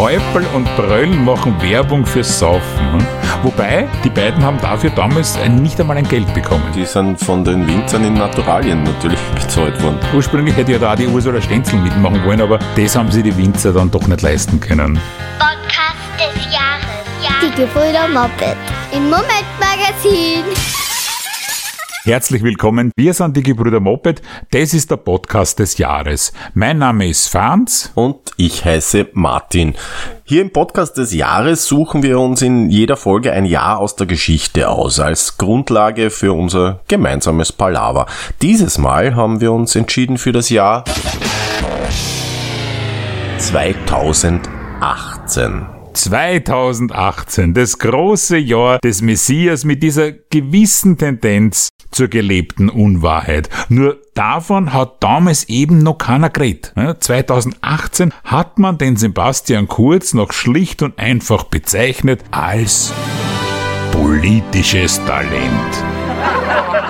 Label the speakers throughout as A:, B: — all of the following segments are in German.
A: Häupl und Bröll machen Werbung für Saufen. hm? Wobei, die beiden haben dafür damals nicht einmal ein Geld bekommen.
B: Die sind von den Winzern in Naturalien natürlich bezahlt worden.
A: Ursprünglich hätte ja da die Ursula Stenzel mitmachen wollen, aber das haben sie die Winzer dann doch nicht leisten können.
C: Podcast des Jahres. Ja.
D: Die Gebrüder Moped im Momentmagazin.
A: Herzlich willkommen, wir sind die Gebrüder Moped, das ist der Podcast des Jahres. Mein Name ist Franz.
B: Und ich heiße Martin. Hier im Podcast des Jahres suchen wir uns in jeder Folge ein Jahr aus der Geschichte aus, als Grundlage für unser gemeinsames Palaver. Dieses Mal haben wir uns entschieden für das Jahr 2018.
A: 2018, das große Jahr des Messias mit dieser gewissen Tendenz zur gelebten Unwahrheit. Nur davon hat damals eben noch keiner geredet. Ja, 2018 hat man den Sebastian Kurz noch schlicht und einfach bezeichnet als politisches Talent.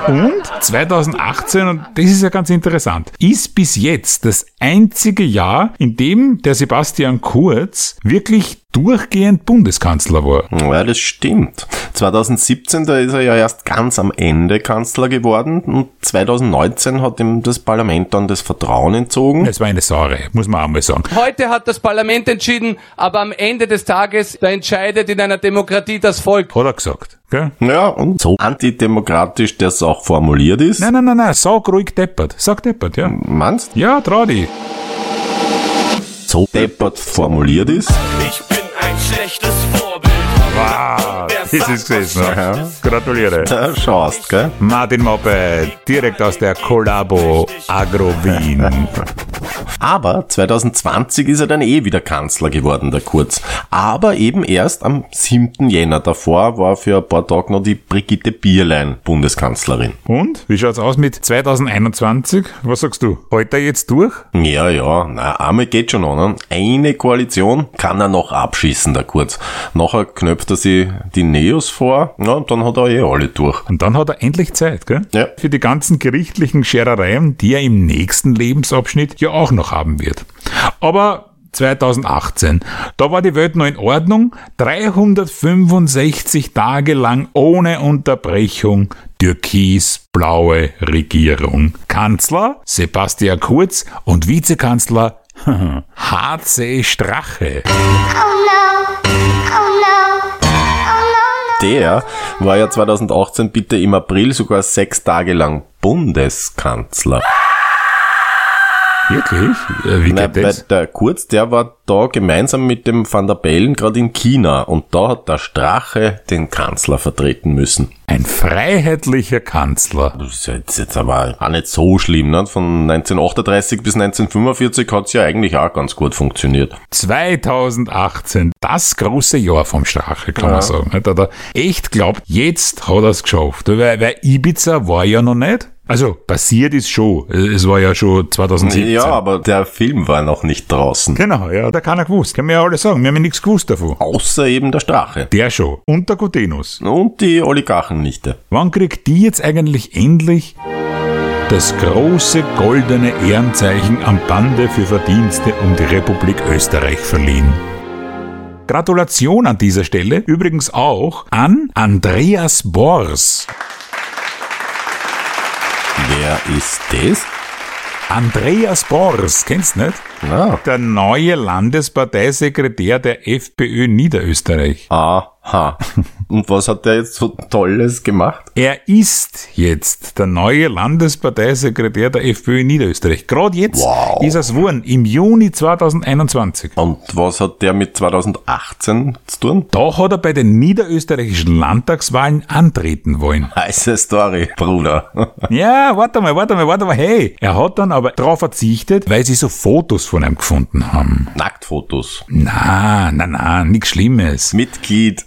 A: Und 2018, und das ist ja ganz interessant, ist bis jetzt das einzige Jahr, in dem der Sebastian Kurz wirklich durchgehend Bundeskanzler war.
B: Ja, das stimmt. 2017, da ist er ja erst ganz am Ende Kanzler geworden und 2019 hat ihm das Parlament dann das Vertrauen entzogen.
A: Es war eine Sauerei, muss man auch mal sagen.
E: Heute hat das Parlament entschieden, aber am Ende des Tages, da entscheidet in einer Demokratie das Volk.
A: Hat er gesagt. Gell?
B: Ja, und so antidemokratisch das auch formuliert ist.
A: Nein, nein, nein, nein, sag ruhig deppert. Sag deppert, ja.
B: Meinst
A: Ja, trau dich.
B: so deppert formuliert ist?
F: Ich bin ein schlechtes Vorbild.
A: Wow, das ist gewesen.
B: Ja.
A: Gratuliere.
B: Da schaust, gell?
A: Martin Moppe, direkt aus der Collabo Agro Wien.
B: Aber 2020 ist er dann eh wieder Kanzler geworden, der Kurz. Aber eben erst am 7. Jänner. Davor war für ein paar Tage noch die Brigitte Bierlein Bundeskanzlerin.
A: Und? Wie schaut's aus mit 2021? Was sagst du? Heute jetzt durch?
B: Ja, ja, na, einmal geht schon an. ne? Eine Koalition kann er noch abschießen, der Kurz. Nachher knöpft er sich die Neos vor, ja, und dann hat er eh alle durch.
A: Und dann hat er endlich Zeit, gell?
B: Ja.
A: Für die ganzen gerichtlichen Scherereien, die er im nächsten Lebensabschnitt ja auch noch haben wird. Aber 2018, da war die Welt noch in Ordnung. 365 Tage lang ohne Unterbrechung türkis-blaue Regierung. Kanzler Sebastian Kurz und Vizekanzler HC Strache.
D: Oh no.
B: Der war ja 2018 bitte im April sogar sechs Tage lang Bundeskanzler.
A: Wirklich? Äh, Wie
B: Na,
A: geht das?
B: der Kurz, der war da gemeinsam mit dem Van der Bellen gerade in China und da hat der Strache den Kanzler vertreten müssen.
A: Ein freiheitlicher Kanzler.
B: Das ist jetzt, jetzt aber auch nicht so schlimm, ne? Von 1938 bis 1945 hat's ja eigentlich auch ganz gut funktioniert.
A: 2018, das große Jahr vom Strache, kann
B: Ja.
A: man sagen. Da hat er echt glaubt, jetzt hat er es geschafft. Weil, weil Ibiza war ja noch nicht. Also passiert ist schon. Es war ja schon 2017.
B: Ja, aber der Film war noch nicht draußen.
A: Genau, ja, da keiner gewusst. Kann man ja alle sagen. Wir haben ja nichts gewusst davon.
B: Außer eben der Strache.
A: Der schon. Und der Gutenus.
B: Und die Oligarchennichte.
A: Wann kriegt die jetzt eigentlich endlich das große goldene Ehrenzeichen am Bande für Verdienste um die Republik Österreich verliehen? Gratulation an dieser Stelle übrigens auch an Andreas Bors.
B: Wer ist das?
A: Andreas Bors, kennst du nicht?
B: Na,
A: Der neue Landesparteisekretär der FPÖ Niederösterreich.
B: Aha. Und was hat der jetzt so Tolles gemacht?
A: Er ist jetzt der neue Landesparteisekretär der FPÖ Niederösterreich. Gerade jetzt
B: Wow.
A: ist es geworden, im Juni 2021.
B: Und was hat der mit 2018 zu tun?
A: Da hat er bei den niederösterreichischen Landtagswahlen antreten wollen.
B: Heiße Story, Bruder.
A: Ja, warte mal, warte mal, warte mal. Hey, er hat dann aber darauf verzichtet, weil sie so Fotos von ihm gefunden haben.
B: Nacktfotos.
A: Na, na, na, nichts Schlimmes.
B: Mitglied.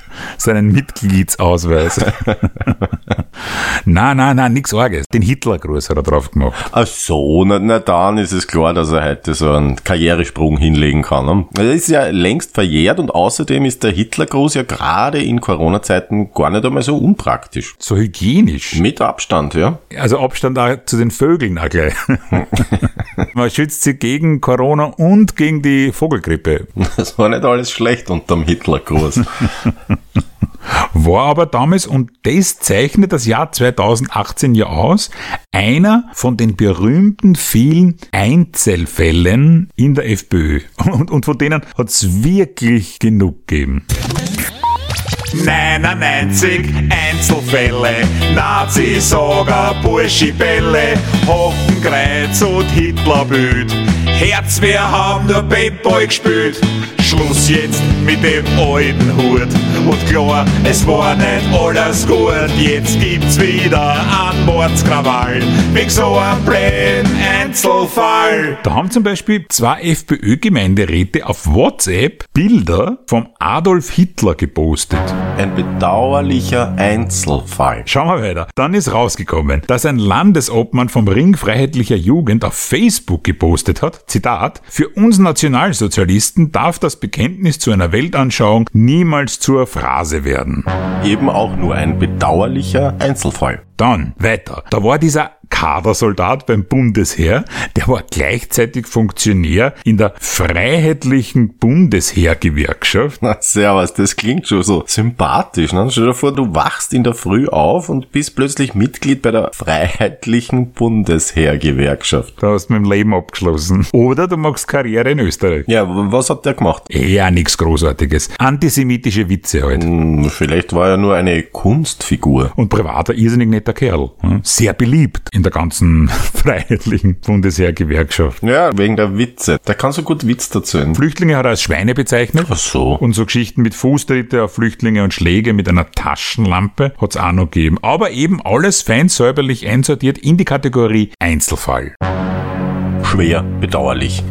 A: Seinen Mitgliedsausweis. Na, na, na, nix Arges. Den Hitlergruß hat er drauf gemacht.
B: Ach so, na, na dann ist es klar, dass er heute so einen Karrieresprung hinlegen kann. Ne? Das ist ja längst verjährt und außerdem ist der Hitlergruß ja gerade in Corona-Zeiten gar nicht einmal so unpraktisch.
A: So hygienisch.
B: Mit Abstand, ja.
A: Also Abstand auch zu den Vögeln auch gleich. Man schützt sie gegen Corona und gegen die Vogelgrippe.
B: Das war nicht alles schlecht unterm Hitlergruß.
A: War aber damals, und das zeichnet das Jahr 2018 ja aus, einer von den berühmten vielen Einzelfällen in der FPÖ. Und, und von denen hat es wirklich genug gegeben. 99 Einzelfälle, Nazi-Sager, Burschibälle, Hochenkreuz und Hitlerbild. Herzwehr haben nur Payboy gespielt. Schluss jetzt mit dem alten Hut. Und klar, es war nicht alles gut. Jetzt gibt's wieder einen Mordskrawall. Wegen so einem blöden Einzelfall. Da haben zum Beispiel zwei FPÖ-Gemeinderäte auf WhatsApp Bilder vom Adolf Hitler gepostet.
B: Ein bedauerlicher Einzelfall.
A: Schauen wir weiter. Dann ist rausgekommen, dass ein Landesobmann vom Ring Freiheitlicher Jugend auf Facebook gepostet hat, Zitat, für uns Nationalsozialisten darf das Bekenntnis zu einer Weltanschauung niemals zur Phrase werden.
B: Eben auch nur ein bedauerlicher Einzelfall.
A: Dann weiter. Da war dieser Kadersoldat beim Bundesheer, der war gleichzeitig Funktionär in der Freiheitlichen Bundesheergewerkschaft.
B: Na, servus, das klingt schon so sympathisch. Ne? Stell dir vor, du wachst in der Früh auf und bist plötzlich Mitglied bei der Freiheitlichen Bundesheergewerkschaft.
A: Da hast du mit dem Leben abgeschlossen. Oder du machst Karriere in Österreich.
B: Ja, was hat der gemacht?
A: Eher nichts Großartiges. Antisemitische Witze halt.
B: Hm, Vielleicht war er nur eine Kunstfigur.
A: Und privat ein irrsinnig netter Kerl. hm? Sehr beliebt in der ganzen freiheitlichen Bundesheergewerkschaft.
B: Ja, wegen der Witze. Der kann so gut Witz erzählen.
A: Flüchtlinge hat er als Schweine bezeichnet.
B: Ach so.
A: Und so Geschichten mit Fußtritte auf Flüchtlinge und Schläge mit einer Taschenlampe hat's auch noch gegeben. Aber eben alles fein säuberlich einsortiert in die Kategorie Einzelfall.
B: Schwer bedauerlich.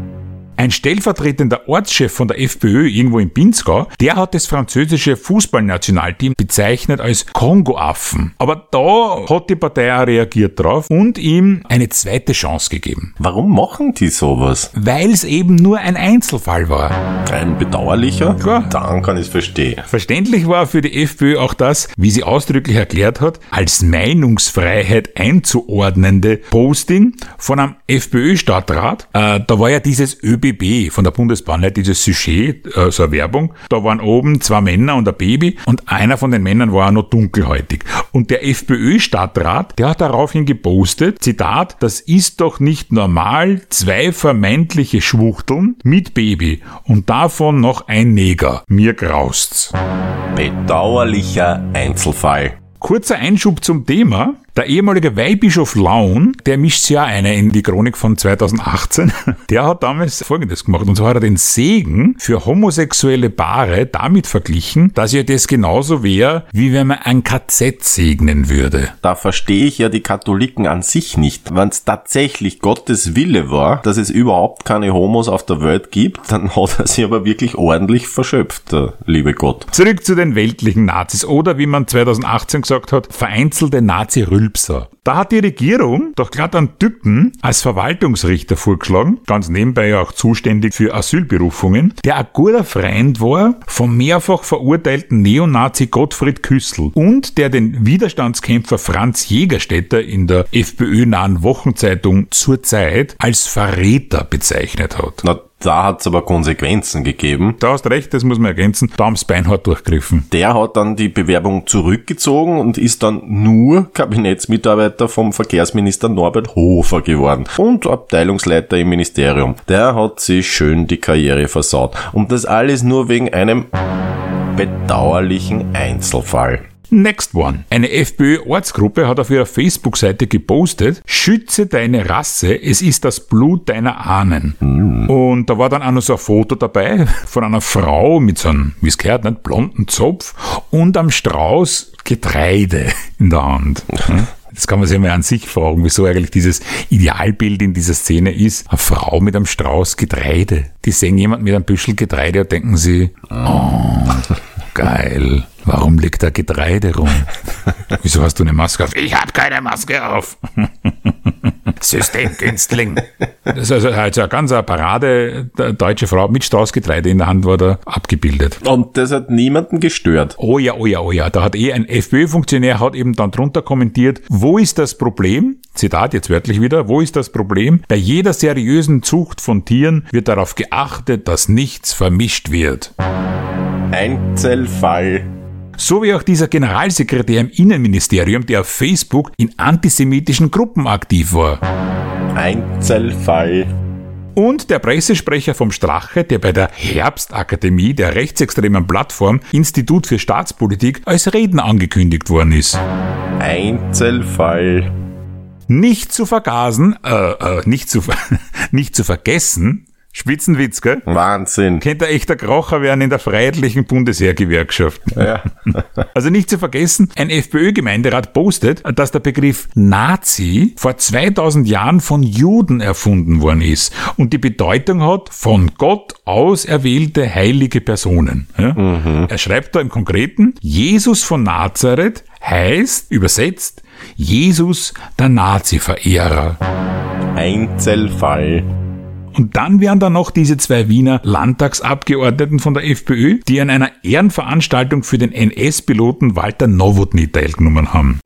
A: Ein stellvertretender Ortschef von der FPÖ irgendwo in Pinzgau, der hat das französische Fußballnationalteam bezeichnet als Kongoaffen. Aber da hat die Partei auch reagiert drauf und ihm eine zweite Chance gegeben.
B: Warum machen die sowas?
A: Weil es eben nur ein Einzelfall war.
B: Ein bedauerlicher?
A: Klar.
B: Dann kann ich es verstehen.
A: Verständlich war für die FPÖ auch das, wie sie ausdrücklich erklärt hat, als Meinungsfreiheit einzuordnende Posting von einem FPÖ-Stadtrat. Äh, da war ja dieses ÖBB von der Bundesbahn, dieses Sujet, äh, so eine Werbung. Da waren oben zwei Männer und ein Baby und einer von den Männern war noch dunkelhäutig. Und der FPÖ-Stadtrat, der hat daraufhin gepostet, Zitat, das ist doch nicht normal, zwei vermeintliche Schwuchteln mit Baby und davon noch ein Neger. Mir graust's.
B: Bedauerlicher Einzelfall.
A: Kurzer Einschub zum Thema. Der ehemalige Weihbischof Laun, der mischt sich ja eine in die Chronik von 2018, der hat damals Folgendes gemacht. Und zwar hat er den Segen für homosexuelle Paare damit verglichen, dass ja das genauso wäre, wie wenn man ein KZ segnen würde.
B: Da verstehe ich ja die Katholiken an sich nicht. Wenn es tatsächlich Gottes Wille war, dass es überhaupt keine Homos auf der Welt gibt, dann hat er sie aber wirklich ordentlich verschöpft, liebe Gott.
A: Zurück zu den weltlichen Nazis oder wie man 2018 gesagt hat, vereinzelte Nazi-Rülpser. Da hat die Regierung doch glatt einen Typen als Verwaltungsrichter vorgeschlagen, ganz nebenbei ja auch zuständig für Asylberufungen, der ein guter Freund war vom mehrfach verurteilten Neonazi Gottfried Küssel und der den Widerstandskämpfer Franz Jägerstätter in der FPÖ-nahen Wochenzeitung zur Zeit als Verräter bezeichnet hat.
B: Na, da hat's aber Konsequenzen gegeben.
A: Da hast recht, das muss man ergänzen, da haben's beinhart durchgriffen.
B: Der hat dann die Bewerbung zurückgezogen und ist dann nur Kabinettsmitarbeiter vom Verkehrsminister Norbert Hofer geworden und Abteilungsleiter im Ministerium. Der hat sich schön die Karriere versaut. Und das alles nur wegen einem bedauerlichen Einzelfall.
A: Next one. Eine FPÖ-Ortsgruppe hat auf ihrer Facebook-Seite gepostet, schütze deine Rasse, es ist das Blut deiner Ahnen. Und da war dann auch noch so ein Foto dabei von einer Frau mit so einem, wie es gehört, nicht, blonden Zopf und am Strauß Getreide in der Hand. Das kann man sich mal an sich fragen, wieso eigentlich dieses Idealbild in dieser Szene ist. Eine Frau mit einem Strauß Getreide. Die sehen jemand mit einem Büschel Getreide und denken sie, oh, geil. Warum liegt da Getreide rum? Wieso hast du eine Maske auf? Ich habe keine Maske auf. Systemkünstling. Das ist also, also eine ganz eine Parade, deutsche Frau mit Straußgetreide in der Hand war da abgebildet.
B: Und das hat niemanden gestört.
A: Oh ja, oh ja, oh ja. Da hat eh ein FPÖ-Funktionär hat eben dann drunter kommentiert, wo ist das Problem? Zitat jetzt wörtlich wieder, wo ist das Problem? Bei jeder seriösen Zucht von Tieren wird darauf geachtet, dass nichts vermischt wird.
B: Einzelfall.
A: So wie auch dieser Generalsekretär im Innenministerium, der auf Facebook in antisemitischen Gruppen aktiv war.
B: Einzelfall.
A: Und der Pressesprecher vom Strache, der bei der Herbstakademie der rechtsextremen Plattform Institut für Staatspolitik als Redner angekündigt worden ist.
B: Einzelfall.
A: Nicht zu vergasen, äh, äh, nicht zu, nicht zu vergessen, Spitzenwitz, gell?
B: Wahnsinn.
A: Könnte ein echter Krocher werden in der Freiheitlichen Bundesheergewerkschaft.
B: Ja.
A: Also nicht zu vergessen, ein FPÖ-Gemeinderat postet, dass der Begriff Nazi vor 2000 Jahren von Juden erfunden worden ist und die Bedeutung hat von Gott auserwählte heilige Personen. Ja? Er schreibt da im Konkreten, Jesus von Nazareth heißt, übersetzt, Jesus der Nazi-Verehrer.
B: Einzelfall.
A: Und dann wären da noch diese zwei Wiener Landtagsabgeordneten von der FPÖ, die an einer Ehrenveranstaltung für den NS-Piloten Walter Nowotny teilgenommen haben.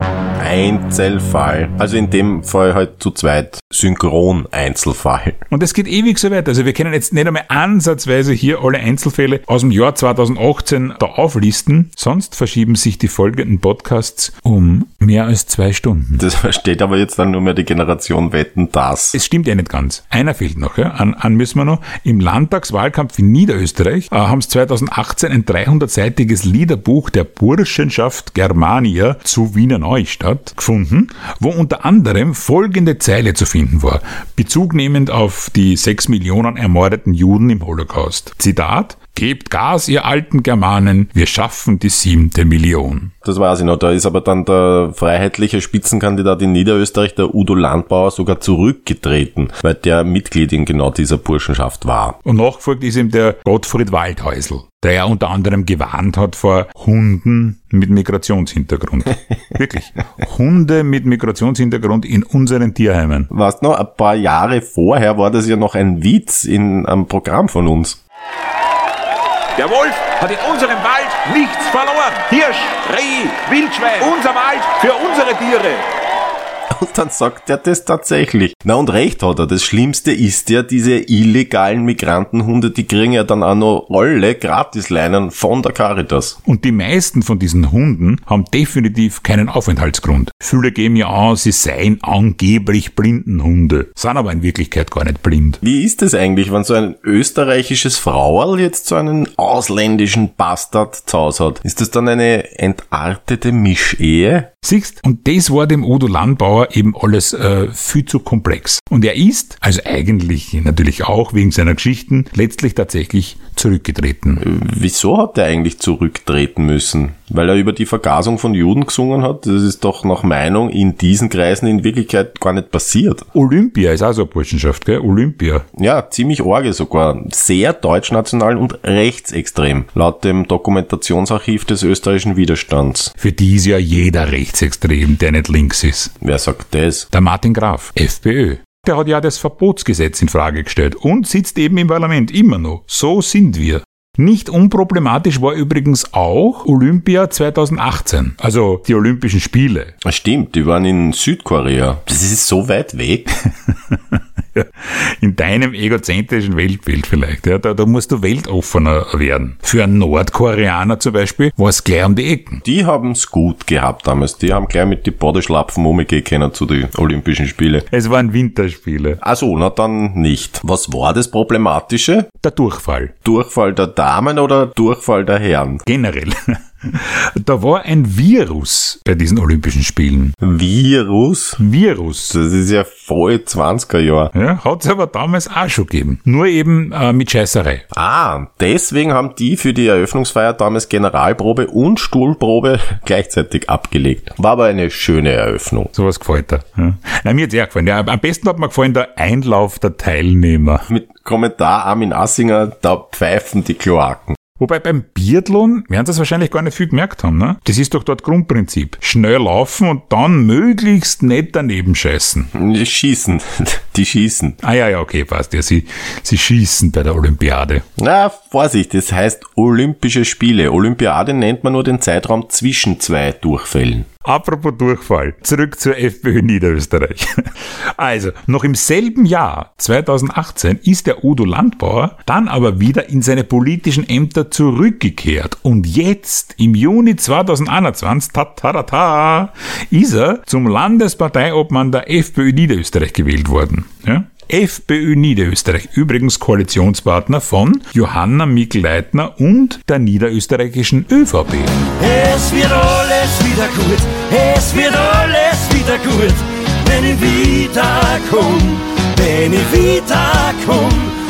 B: Einzelfall. Also in dem Fall halt zu zweit Synchron-Einzelfall.
A: Und es geht ewig so weiter. Also wir können jetzt nicht einmal ansatzweise hier alle Einzelfälle aus dem Jahr 2018 da auflisten, sonst verschieben sich die folgenden Podcasts um mehr als zwei Stunden.
B: Das versteht aber jetzt dann nur mehr die Generation Wetten, das.
A: Es stimmt ja nicht ganz. Einer fehlt noch. Ja? An, an müssen wir noch. Im Landtagswahlkampf in Niederösterreich äh, haben es 2018 ein 300-seitiges Liederbuch der Burschenschaft Germania zu Wiener Neustadt gefunden, wo unter anderem folgende Zeile zu finden war, bezugnehmend auf die sechs Millionen ermordeten Juden im Holocaust. Zitat, Gebt Gas, ihr alten Germanen, wir schaffen die siebte Million.
B: Das weiß ich noch. Da ist aber dann der freiheitliche Spitzenkandidat in Niederösterreich, der Udo Landbauer, sogar zurückgetreten, weil der Mitglied in genau dieser Burschenschaft war.
A: Und nachgefolgt ist ihm der Gottfried Waldhäusl, der ja unter anderem gewarnt hat vor Hunden mit Migrationshintergrund. Wirklich. Hunde mit Migrationshintergrund in unseren Tierheimen.
B: Weißt du noch, ein paar Jahre vorher war das ja noch ein Witz in einem Programm von uns.
G: Der Wolf hat in unserem Wald nichts verloren. Hirsch, Reh, Wildschwein, unser Wald für unsere Tiere.
B: Und dann sagt er das tatsächlich. Na und recht hat er. Das Schlimmste ist ja, diese illegalen Migrantenhunde, die kriegen ja dann auch noch alle Gratisleinen von der Caritas.
A: Und die meisten von diesen Hunden haben definitiv keinen Aufenthaltsgrund. Viele geben ja an, sie seien angeblich Blindenhunde, sind aber in Wirklichkeit gar nicht blind.
B: Wie ist es eigentlich, wenn so ein österreichisches Frauerl jetzt so einen ausländischen Bastard zu Hause hat? Ist das dann eine entartete Mischehe?
A: Siehst, und das war dem Udo Landbauer eben alles äh, viel zu komplex. Und er ist, also eigentlich natürlich auch wegen seiner Geschichten, letztlich tatsächlich zurückgetreten.
B: Wieso hat er eigentlich zurücktreten müssen? Weil er über die Vergasung von Juden gesungen hat? Das ist doch nach Meinung in diesen Kreisen in Wirklichkeit gar nicht passiert.
A: Olympia ist auch so eine Burschenschaft, gell? Olympia.
B: Ja, ziemlich orge sogar. Sehr deutschnational und rechtsextrem. Laut dem Dokumentationsarchiv des österreichischen Widerstands.
A: Für die ist ja jeder rechtsextrem, der nicht links ist.
B: Wer sagt das?
A: Der Martin Graf, FPÖ. Der hat ja das Verbotsgesetz in Frage gestellt und sitzt eben im Parlament immer noch. So sind wir. Nicht unproblematisch war übrigens auch Olympia 2018, also die Olympischen Spiele.
B: Ah, Stimmt, die waren in Südkorea. Das ist so weit weg.
A: In deinem egozentrischen Weltbild vielleicht. Ja, da, da musst du weltoffener werden. Für einen Nordkoreaner zum Beispiel war es gleich um die Ecken.
B: Die haben's gut gehabt damals. Die haben gleich mit die Bodeschlapfen umgehen können zu den Olympischen Spiele.
A: Es waren Winterspiele.
B: Ach so, na dann nicht. Was war das Problematische?
A: Der Durchfall.
B: Durchfall der Damen oder Durchfall der Herren?
A: Generell. Da war ein Virus bei diesen Olympischen Spielen.
B: Virus?
A: Virus.
B: Das ist ja voll 20er Jahr.
A: Ja, hat es aber damals auch schon gegeben. Nur eben äh, mit Scheißerei.
B: Ah, deswegen haben die für die Eröffnungsfeier damals Generalprobe und Stuhlprobe gleichzeitig abgelegt. War aber eine schöne Eröffnung.
A: Sowas gefällt dir. Ja. Nein, mir hat sehr gefallen. Ja, am besten hat mir gefallen der Einlauf der Teilnehmer.
B: Mit Kommentar Armin Assinger, da pfeifen die Kloaken.
A: Wobei beim Biathlon werden sie es wahrscheinlich gar nicht viel gemerkt haben, ne? Das ist doch dort Grundprinzip. Schnell laufen und dann möglichst nicht daneben scheißen.
B: Die schießen. Die schießen.
A: Ah ja, ja, okay, passt. Ja, sie, sie schießen bei der Olympiade.
B: Na, Vorsicht, das heißt Olympische Spiele. Olympiade nennt man nur den Zeitraum zwischen zwei Durchfällen.
A: Apropos Durchfall, zurück zur FPÖ Niederösterreich. Also, noch im selben Jahr, 2018, ist der Udo Landbauer dann aber wieder in seine politischen Ämter zurückgekehrt. Und jetzt, im Juni 2021, ta ta ta, ta ist er zum Landesparteiobmann der FPÖ Niederösterreich gewählt worden. Ja? FPÖ Niederösterreich, übrigens Koalitionspartner von Johanna Mikl-Leitner und der niederösterreichischen ÖVP.
F: Es wird alles wieder gut, es wird alles wieder gut, wenn ich wiederkomm, wenn ich wiederkomm.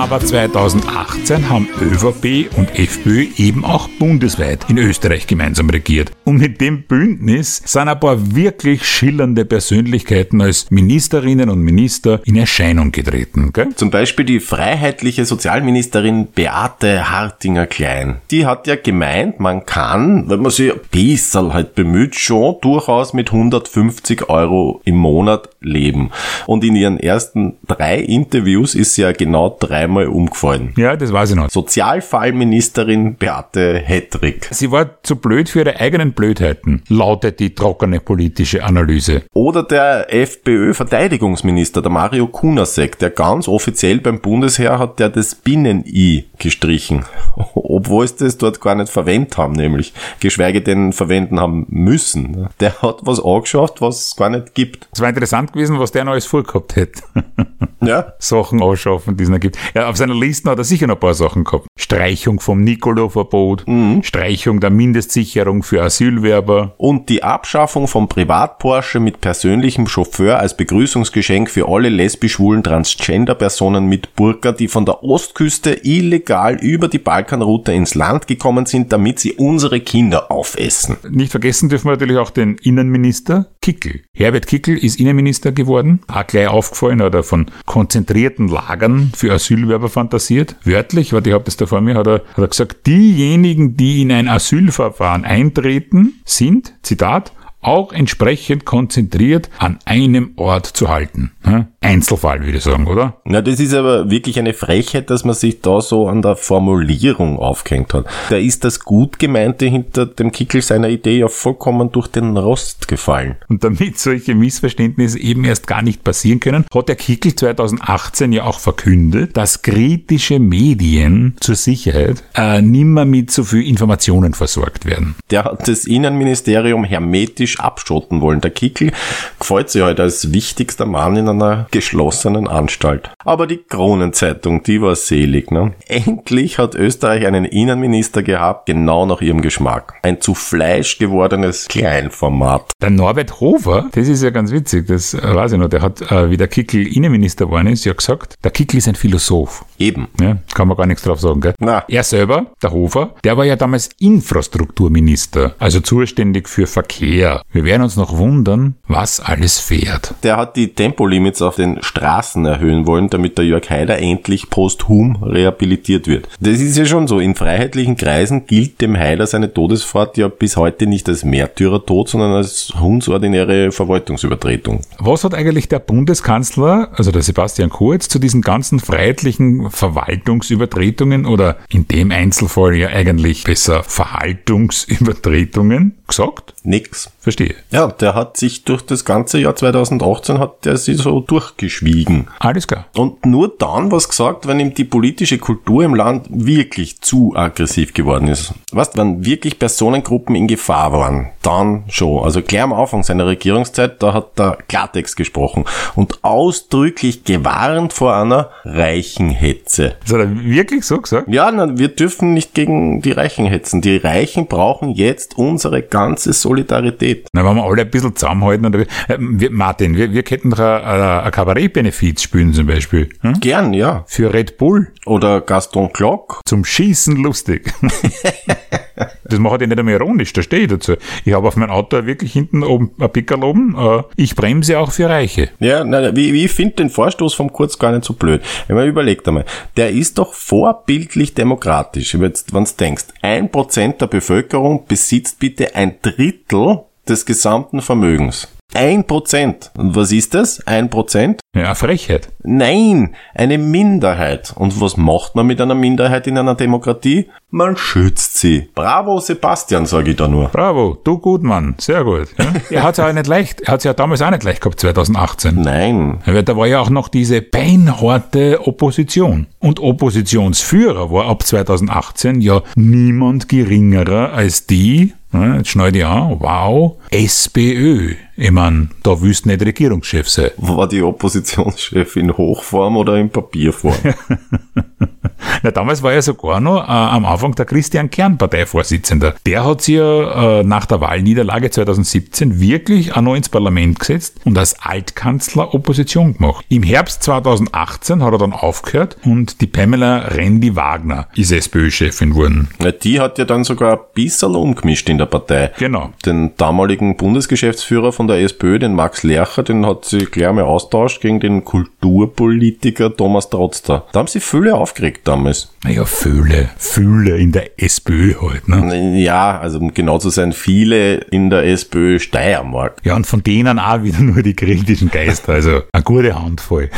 A: Aber 2018 haben ÖVP und FPÖ eben auch bundesweit in Österreich gemeinsam regiert. Und mit dem Bündnis sind ein paar wirklich schillernde Persönlichkeiten als Ministerinnen und Minister in Erscheinung getreten. Gell?
B: Zum Beispiel die freiheitliche Sozialministerin Beate Hartinger-Klein. Die hat ja gemeint, man kann, wenn man sich ein bisschen halt bemüht, schon durchaus mit 150 Euro im Monat leben. Und in ihren ersten drei Interviews ist sie ja genau dreimal umgefallen.
A: Ja, das weiß ich noch.
B: Sozialfallministerin Beate Hedrick.
A: Sie war zu blöd für ihre eigenen Blödheiten, lautet die trockene politische Analyse.
B: Oder der FPÖ-Verteidigungsminister, der Mario Kunasek, der ganz offiziell beim Bundesheer hat der das Binnen-I gestrichen. Obwohl es das dort gar nicht verwendet haben, nämlich. Geschweige denn verwenden haben müssen. Der hat was angeschafft, was es gar nicht gibt.
A: Es war interessant gewesen, was der alles vorgehabt hätte.
B: Ja.
A: Sachen ausschaffen, die es noch gibt. Ja, auf seiner Liste hat er sicher noch ein paar Sachen gehabt. Streichung vom Nicolo-Verbot, Streichung der Mindestsicherung für Asylwerber.
B: Und die Abschaffung von Privat-Porsche mit persönlichem Chauffeur als Begrüßungsgeschenk für alle lesbisch-schwulen Transgender-Personen mit Burka, die von der Ostküste illegal über die Balkanroute ins Land gekommen sind, damit sie unsere Kinder aufessen.
A: Nicht vergessen dürfen wir natürlich auch den Innenminister Kickel. Herbert Kickel ist Innenminister geworden, auch gleich aufgefallen, hat er von konzentrierten Lagern für Asylwerber fantasiert. Wörtlich, warte, ich habe das da vor mir, hat er, hat er gesagt, diejenigen, die in ein Asylverfahren eintreten, sind, Zitat, auch entsprechend konzentriert an einem Ort zu halten. Ja? Einzelfall, würde ich sagen, oder?
B: Na, das ist aber wirklich eine Frechheit, dass man sich da so an der Formulierung aufgehängt hat. Da ist das gut gemeinte hinter dem Kickel seiner Idee ja vollkommen durch den Rost gefallen.
A: Und damit solche Missverständnisse eben erst gar nicht passieren können, hat der Kickel 2018 ja auch verkündet, dass kritische Medien zur Sicherheit äh, nimmer mit so viel Informationen versorgt werden.
B: Der hat das Innenministerium hermetisch abschotten wollen. Der Kickel gefällt sich halt als wichtigster Mann in einer geschlossenen Anstalt. Aber die Kronenzeitung, die war selig, ne? Endlich hat Österreich einen Innenminister gehabt, genau nach ihrem Geschmack. Ein zu Fleisch gewordenes Kleinformat.
A: Der Norbert Hofer, das ist ja ganz witzig, das äh, weiß ich noch, der hat, äh, wie der Kickel Innenminister geworden ist, ja gesagt, der Kickel ist ein Philosoph.
B: Eben.
A: Ja, kann man gar nichts drauf sagen, gell?
B: Na.
A: Er selber, der Hofer, der war ja damals Infrastrukturminister, also zuständig für Verkehr. Wir werden uns noch wundern, was alles fährt.
B: Der hat die Tempolimits auf den Straßen erhöhen wollen, damit der Jörg Haider endlich posthum rehabilitiert wird. Das ist ja schon so. In freiheitlichen Kreisen gilt dem Haider seine Todesfahrt ja bis heute nicht als Märtyrertod, sondern als hundsordinäre Verwaltungsübertretung.
A: Was hat eigentlich der Bundeskanzler, also der Sebastian Kurz, zu diesen ganzen freiheitlichen Verwaltungsübertretungen oder in dem Einzelfall ja eigentlich besser Verhaltungsübertretungen gesagt?
B: Nix.
A: Verstehe.
B: Ja, der hat sich durch das ganze Jahr 2018 hat der sie so durchgeschwiegen.
A: Alles klar.
B: Und nur dann was gesagt, wenn ihm die politische Kultur im Land wirklich zu aggressiv geworden ist. Weißt, wenn wirklich Personengruppen in Gefahr waren, dann schon. Also gleich am Anfang seiner Regierungszeit, da hat er Klartext gesprochen und ausdrücklich gewarnt vor einer reichen Hetze.
A: Das hat er wirklich so gesagt?
B: Ja, na, wir dürfen nicht gegen die Reichen hetzen. Die Reichen brauchen jetzt unsere ganze Solidarität.
A: Na, wenn wir alle ein bisschen zusammenhalten. Und, äh, wir, Martin, wir, wir könnten doch ein, Kabarettbenefiz spielen zum Beispiel. Hm?
B: Gern, ja.
A: Für Red Bull.
B: Oder Gaston Glock.
A: Zum Schießen lustig. Das mache ich nicht einmal ironisch, da stehe ich dazu. Ich habe auf mein Auto wirklich hinten oben ein Pickel oben. Äh, ich bremse auch für Reiche.
B: Ja, nein, wie, wie ich finde den Vorstoß vom Kurz gar nicht so blöd. Wenn man überlegt einmal, der ist doch vorbildlich demokratisch. Wenn du denkst, ein Prozent der Bevölkerung besitzt bitte ein Drittel des gesamten Vermögens. Ein Prozent. Und was ist das? Ein Prozent?
A: Ja, Frechheit.
B: Nein, eine Minderheit. Und was macht man mit einer Minderheit in einer Demokratie? Man schützt sie. Bravo, Sebastian, sage ich da nur.
A: Bravo, du gut, Mann. Sehr gut. Ja? er hat es ja nicht leicht. Er hat es ja damals auch nicht leicht gehabt, 2018.
B: Nein.
A: Da war ja auch noch diese beinharte Opposition. Und Oppositionsführer war ab 2018 ja niemand geringerer als die, ja, jetzt schneide ich an, wow, SPÖ. Ich mein, da willst du nicht Regierungschef sein.
B: War die Oppositionschef in Hochform oder in Papierform?
A: Na, damals war ja sogar noch äh, am Anfang der Christian Kern Parteivorsitzender. Der hat sich ja äh, nach der Wahlniederlage 2017 wirklich auch noch ins Parlament gesetzt und als Altkanzler Opposition gemacht. Im Herbst 2018 hat er dann aufgehört und die Pamela Rendi Wagner ist SPÖ-Chefin geworden.
B: Na, die hat ja dann sogar ein bisschen umgemischt in der Partei.
A: Genau.
B: Den damaligen Bundesgeschäftsführer von der SPÖ, den Max Lercher, den hat sie gleich mal austauscht gegen den Kulturpolitiker Thomas Trotzter. Da haben sie viele aufgeregt damals.
A: Naja, Fühle, Fühle in der SPÖ halt, ne?
B: Ja, also um genau zu sein, viele in der SPÖ Steiermark.
A: Ja, und von denen auch wieder nur die kritischen Geister, also eine gute Handvoll.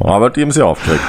B: Aber die haben sie aufgeregt.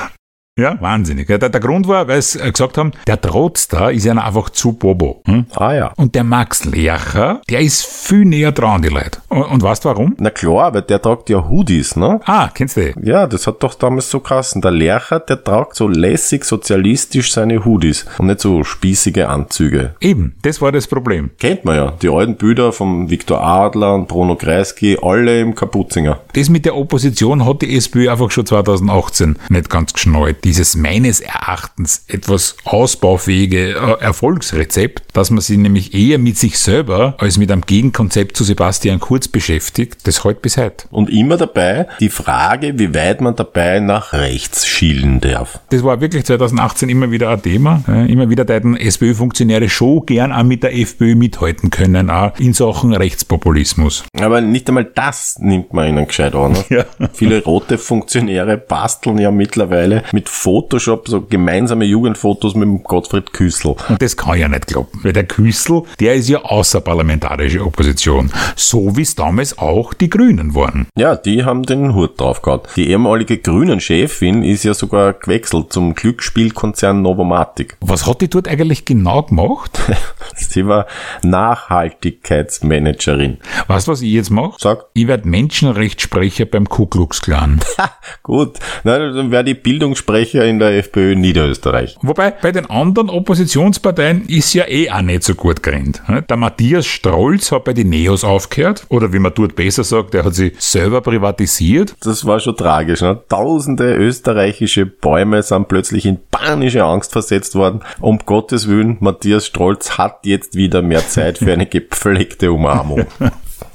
A: Ja, wahnsinnig. Der, der Grund war, weil sie gesagt haben, der Trotz da ist ja einfach zu Bobo. Hm?
B: Ah ja.
A: Und der Max Lercher, der ist viel näher dran, die Leute. Und, und weißt du warum?
B: Na klar, weil der tragt ja Hoodies, ne?
A: Ah, kennst du den?
B: Ja, das hat doch damals so krassen. Der Lercher, der tragt so lässig sozialistisch seine Hoodies und nicht so spießige Anzüge.
A: Eben, das war das Problem.
B: Kennt man ja. Die alten Bilder vom Viktor Adler und Bruno Kreisky, alle im Kapuzinger.
A: Das mit der Opposition hat die SPÖ einfach schon 2018 nicht ganz geschnallt. Dieses meines Erachtens etwas ausbaufähige äh, Erfolgsrezept, dass man sich nämlich eher mit sich selber als mit einem Gegenkonzept zu Sebastian Kurz beschäftigt, das halt bis heute.
B: Und immer dabei die Frage, wie weit man dabei nach rechts schielen darf.
A: Das war wirklich 2018 immer wieder ein Thema. Immer wieder deuten SPÖ-Funktionäre schon gern auch mit der FPÖ mithalten können, auch in Sachen Rechtspopulismus.
B: Aber nicht einmal das nimmt man ihnen gescheit an. Ne?
A: Ja.
B: Viele rote Funktionäre basteln ja mittlerweile mit Photoshop so gemeinsame Jugendfotos mit dem Gottfried Küssel.
A: Und das kann ja nicht klappen, weil der Küssel, der ist ja außerparlamentarische Opposition. So wie es damals auch die Grünen waren.
B: Ja, die haben den Hut drauf gehabt. Die ehemalige Grünen-Chefin ist ja sogar gewechselt zum Glücksspielkonzern Novomatic.
A: Was hat die dort eigentlich genau gemacht?
B: Sie war Nachhaltigkeitsmanagerin.
A: Weißt du, was ich jetzt mache?
B: Sag.
A: Ich werde Menschenrechtssprecher beim Ku Klux Klan.
B: Gut, na, dann wäre die Bildungssprecher in der FPÖ Niederösterreich.
A: Wobei, bei den anderen Oppositionsparteien ist ja eh auch nicht so gut gerannt. Der Matthias Strolz hat bei den Neos aufgehört, oder wie man dort besser sagt, der hat sie selber privatisiert.
B: Das war schon tragisch. Ne? Tausende österreichische Bäume sind plötzlich in panische Angst versetzt worden. Um Gottes Willen, Matthias Strolz hat jetzt wieder mehr Zeit für eine gepflegte Umarmung.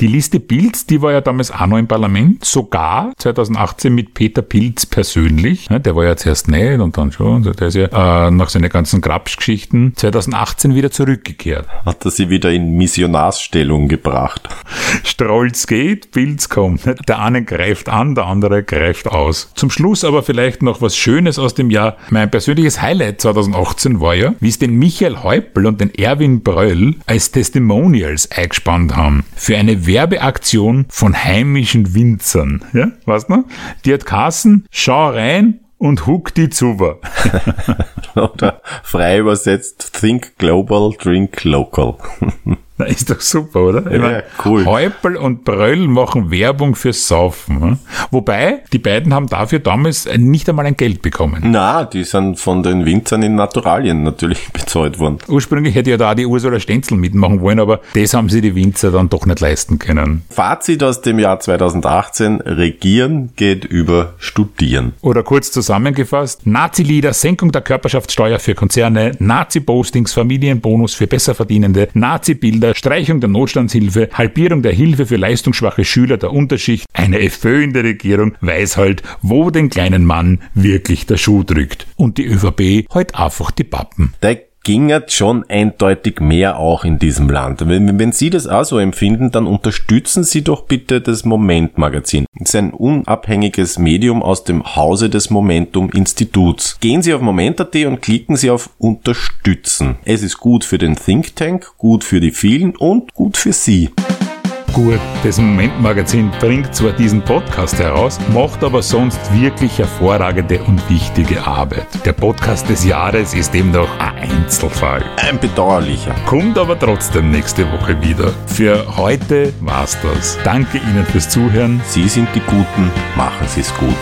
A: Die Liste Pilz, die war ja damals auch noch im Parlament, sogar 2018 mit Peter Pilz persönlich. Der war ja zuerst nicht und dann schon. Der ist ja äh, nach seinen ganzen Grabsgeschichten 2018 wieder zurückgekehrt.
B: Hat er sie wieder in Missionarsstellung gebracht.
A: Strolz geht, Pilz kommt. Der eine greift an, der andere greift aus. Zum Schluss aber vielleicht noch was Schönes aus dem Jahr. Mein persönliches Highlight 2018 war ja, wie es den Michael Häupl und den Erwin Bröll als Testimonials eingespannt haben für eine Werbeaktion von heimischen Winzern. Ja, weißt du? Die hat Kassen, schau rein und huck die Zuber.
B: Oder frei übersetzt, think global, drink local.
A: Na, ist doch super, oder?
B: Ja,
A: mein,
B: cool.
A: Häupl und Bröll machen Werbung fürs Saufen. hm? Wobei, die beiden haben dafür damals nicht einmal ein Geld bekommen.
B: Na, die sind von den Winzern in Naturalien natürlich bezahlt worden.
A: Ursprünglich hätte ja da die Ursula Stenzel mitmachen wollen, aber das haben sie die Winzer dann doch nicht leisten können.
B: Fazit aus dem Jahr 2018, Regieren geht über Studieren.
A: Oder kurz zusammengefasst, Nazi-Lieder, Senkung der Körperschaftssteuer für Konzerne, Nazi-Postings, Familienbonus für Besserverdienende, Nazi-Bilder, Streichung der Notstandshilfe, Halbierung der Hilfe für leistungsschwache Schüler der Unterschicht. Eine FPÖ in der Regierung weiß halt, wo den kleinen Mann wirklich der Schuh drückt. Und die ÖVP halt einfach die Pappen.
B: Der ginge schon eindeutig mehr auch in diesem Land. Wenn, wenn Sie das auch so empfinden, dann unterstützen Sie doch bitte das Moment-Magazin. Es ist ein unabhängiges Medium aus dem Hause des Momentum-Instituts. Gehen Sie auf moment.at und klicken Sie auf Unterstützen. Es ist gut für den Think Tank, gut für die vielen und gut für Sie.
A: Gut, das Momentmagazin bringt zwar diesen Podcast heraus, macht aber sonst wirklich hervorragende und wichtige Arbeit. Der Podcast des Jahres ist eben noch ein Einzelfall.
B: Ein bedauerlicher.
A: Kommt aber trotzdem nächste Woche wieder. Für heute war's das. Danke Ihnen fürs Zuhören.
B: Sie sind die Guten, machen Sie es gut.